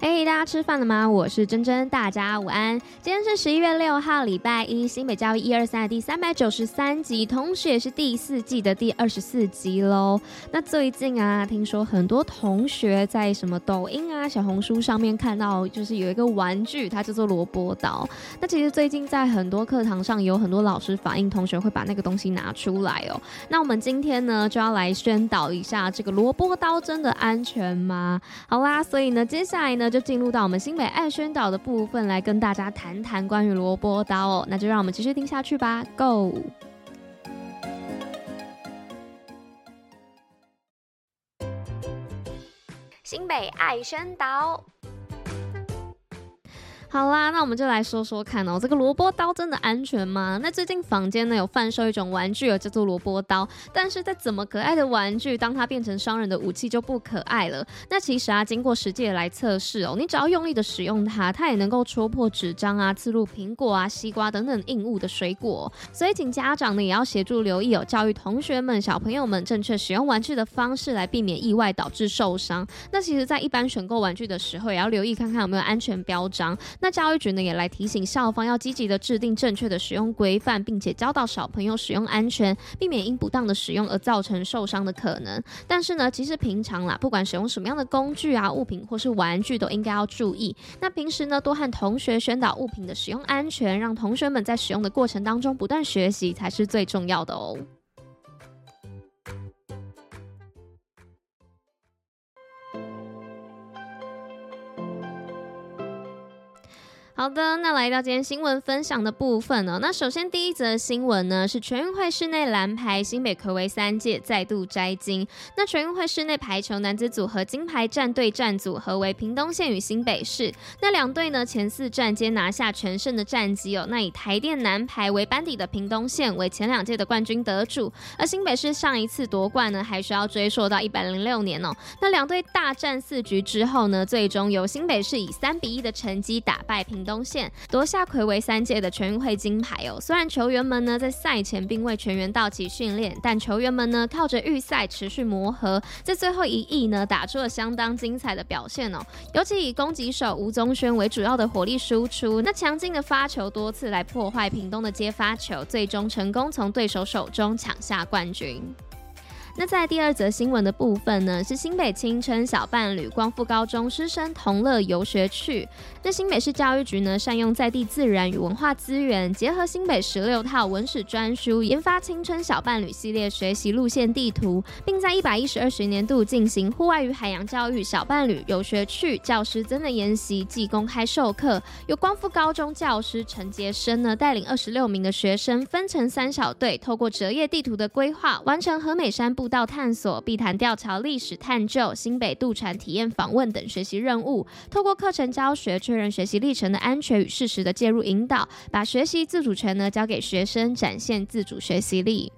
嘿大家吃饭了吗？我是珍珍，大家午安。今天是十一月六号，礼拜一，新北教育一二三的第三百九十三集，同时也是第四季的第二十四集喽。那最近啊，听说很多同学在什么抖音啊、小红书上面看到，就是有一个玩具，它叫做萝卜刀。那其实最近在很多课堂上，有很多老师反映，同学会把那个东西拿出来哦。那我们今天呢，就要来宣导一下，这个萝卜刀真的安全吗？好啦，所以呢，接下来呢。就进入到我们新北爱宣导的部分，来跟大家谈谈关于萝卜刀哦。那就让我们继续听下去吧，Go！新北爱宣导。好啦，那我们就来说说看哦，这个萝卜刀真的安全吗？那最近坊间呢有贩售一种玩具，叫做萝卜刀，但是在怎么可爱的玩具，当它变成伤人的武器就不可爱了。那其实啊，经过实际的来测试哦，你只要用力的使用它，它也能够戳破纸张啊，刺入苹果啊、西瓜等等硬物的水果。所以请家长呢也要协助留意哦，教育同学们、小朋友们正确使用玩具的方式，来避免意外导致受伤。那其实，在一般选购玩具的时候，也要留意看看有没有安全标章。那教育局呢也来提醒校方要积极的制定正确的使用规范，并且教导小朋友使用安全，避免因不当的使用而造成受伤的可能。但是呢，其实平常啦，不管使用什么样的工具啊、物品或是玩具，都应该要注意。那平时呢，多和同学宣导物品的使用安全，让同学们在使用的过程当中不断学习，才是最重要的哦。好的，那来到今天新闻分享的部分呢。那首先第一则新闻呢是全运会室内蓝排，新北睽违三届再度摘金。那全运会室内排球男子组合金牌战对战组合为屏东县与新北市。那两队呢前四战皆拿下全胜的战绩哦。那以台电男排为班底的屏东县为前两届的冠军得主，而新北市上一次夺冠呢还需要追溯到一百零六年哦。那两队大战四局之后呢，最终由新北市以三比一的成绩打败屏。东线夺下睽违三届的全运会金牌哦。虽然球员们呢在赛前并未全员到齐训练，但球员们呢靠着预赛持续磨合，在最后一役呢打出了相当精彩的表现哦。尤其以攻击手吴宗轩为主要的火力输出，那强劲的发球多次来破坏屏东的接发球，最终成功从对手手中抢下冠军。那在第二则新闻的部分呢，是新北青春小伴侣光复高中师生同乐游学趣。那新北市教育局呢，善用在地自然与文化资源，结合新北十六套文史专书，研发青春小伴侣系列学习路线地图，并在一百一十二学年度进行户外与海洋教育小伴侣游学趣教师真的研习暨公开授课。由光复高中教师陈杰生呢，带领二十六名的学生分成三小队，透过折页地图的规划，完成和美山部。到探索、碧潭吊桥历史探究、新北渡船体验访问等学习任务，透过课程教学确认学习历程的安全与适时的介入引导，把学习自主权呢交给学生，展现自主学习力。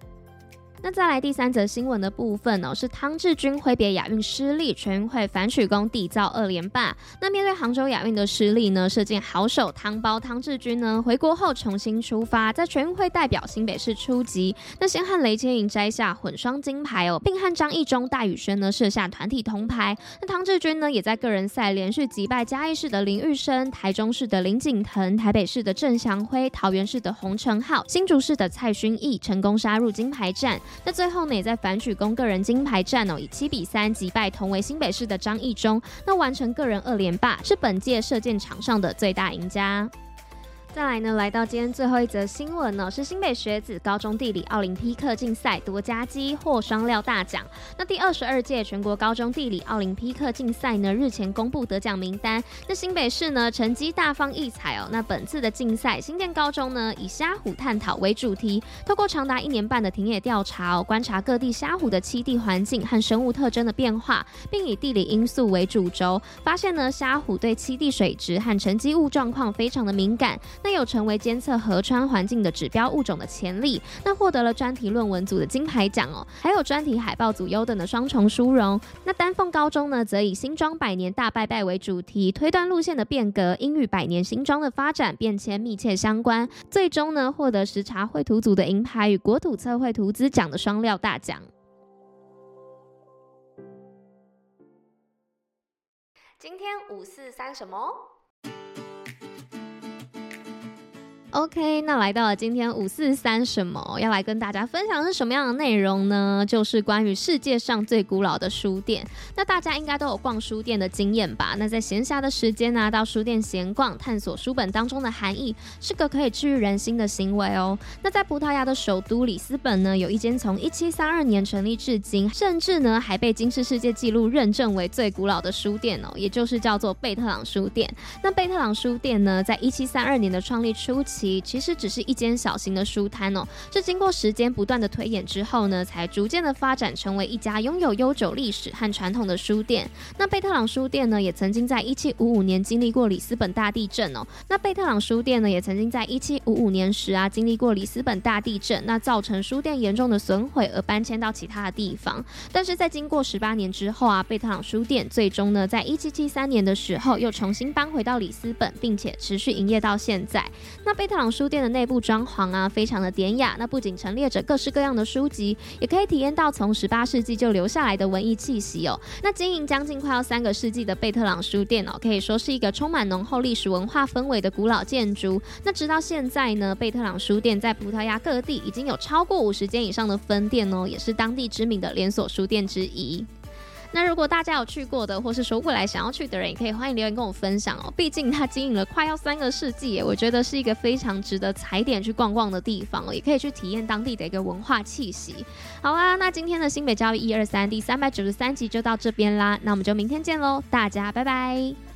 那再来第三则新闻的部分哦，是汤智钧挥别亚运失利，全运会反曲弓缔造二连霸。那面对杭州亚运的失利呢，射箭好手汤包汤智钧呢回国后重新出发，在全运会代表新北市出击。那先和雷千莹摘下混双金牌哦，并和张义中、戴宇轩呢射下团体铜牌。那汤智钧呢也在个人赛连续击败嘉义市的林玉生、台中市的林景腾、台北市的郑祥辉、桃园市的洪承浩、新竹市的蔡勋义，成功杀入金牌战。那最后呢，也在反曲弓个人金牌战哦，以七比三击败同为新北市的张义中，那完成个人二连霸，是本届射箭场上的最大赢家。再来呢，来到今天最后一则新闻呢，是新北学子高中地理奥林匹克竞赛夺佳绩，获双料大奖。那第二十二届全国高中地理奥林匹克竞赛呢，日前公布得奖名单。那新北市呢，成绩大放异彩哦。那本次的竞赛，新店高中呢，以虾虎探讨为主题，透过长达一年半的田野调查哦，观察各地虾虎的栖地环境和生物特征的变化，并以地理因素为主轴，发现呢，虾虎对栖地水质和沉积物状况非常的敏感。那有成为监测河川环境的指标物种的潜力，那获得了专题论文组的金牌奖哦，还有专题海报组优等的双重殊荣。那丹凤高中呢，则以新庄百年大拜拜为主题，推断路线的变革应与百年新庄的发展变迁密切相关，最终呢获得时查绘图组的银牌与国土测绘图资奖的双料大奖。今天五四三什么？OK，那来到了今天五四三什么要来跟大家分享是什么样的内容呢？就是关于世界上最古老的书店。那大家应该都有逛书店的经验吧？那在闲暇的时间呢、到书店闲逛，探索书本当中的含义，是个可以治愈人心的行为哦。那在葡萄牙的首都里斯本呢，有一间从一七三二年成立至今，甚至呢还被金世世界纪录认证为最古老的书店哦，也就是叫做贝特朗书店。那贝特朗书店呢，在一七三二年的创立初期。其实只是一间小型的书摊哦，是经过时间不断的推演之后呢，才逐渐的发展成为一家拥有悠久历史和传统的书店。那贝特朗书店呢，也曾经在一七五五年经历过里斯本大地震哦。那贝特朗书店呢，也曾经在一七五五年时啊，经历过里斯本大地震，那造成书店严重的损毁而搬迁到其他的地方。但是在经过十八年之后啊，贝特朗书店最终呢，在一七七三年的时候又重新搬回到里斯本，并且持续营业到现在。那贝特朗书店的内部装潢啊，非常的典雅。那不仅陈列着各式各样的书籍，也可以体验到从十八世纪就留下来的文艺气息哦。那经营将近快要三个世纪的贝特朗书店哦，可以说是一个充满浓厚历史文化氛围的古老建筑。那直到现在呢，贝特朗书店在葡萄牙各地已经有超过五十间以上的分店哦，也是当地知名的连锁书店之一。那如果大家有去过的，或是说未来想要去的人，也可以欢迎留言跟我分享哦。毕竟它经营了快要三个世纪，我觉得是一个非常值得踩点去逛逛的地方哦，也可以去体验当地的一个文化气息。好啦，那今天的新北教育一二三第三百九十三集就到这边啦，那我们就明天见喽，大家拜拜。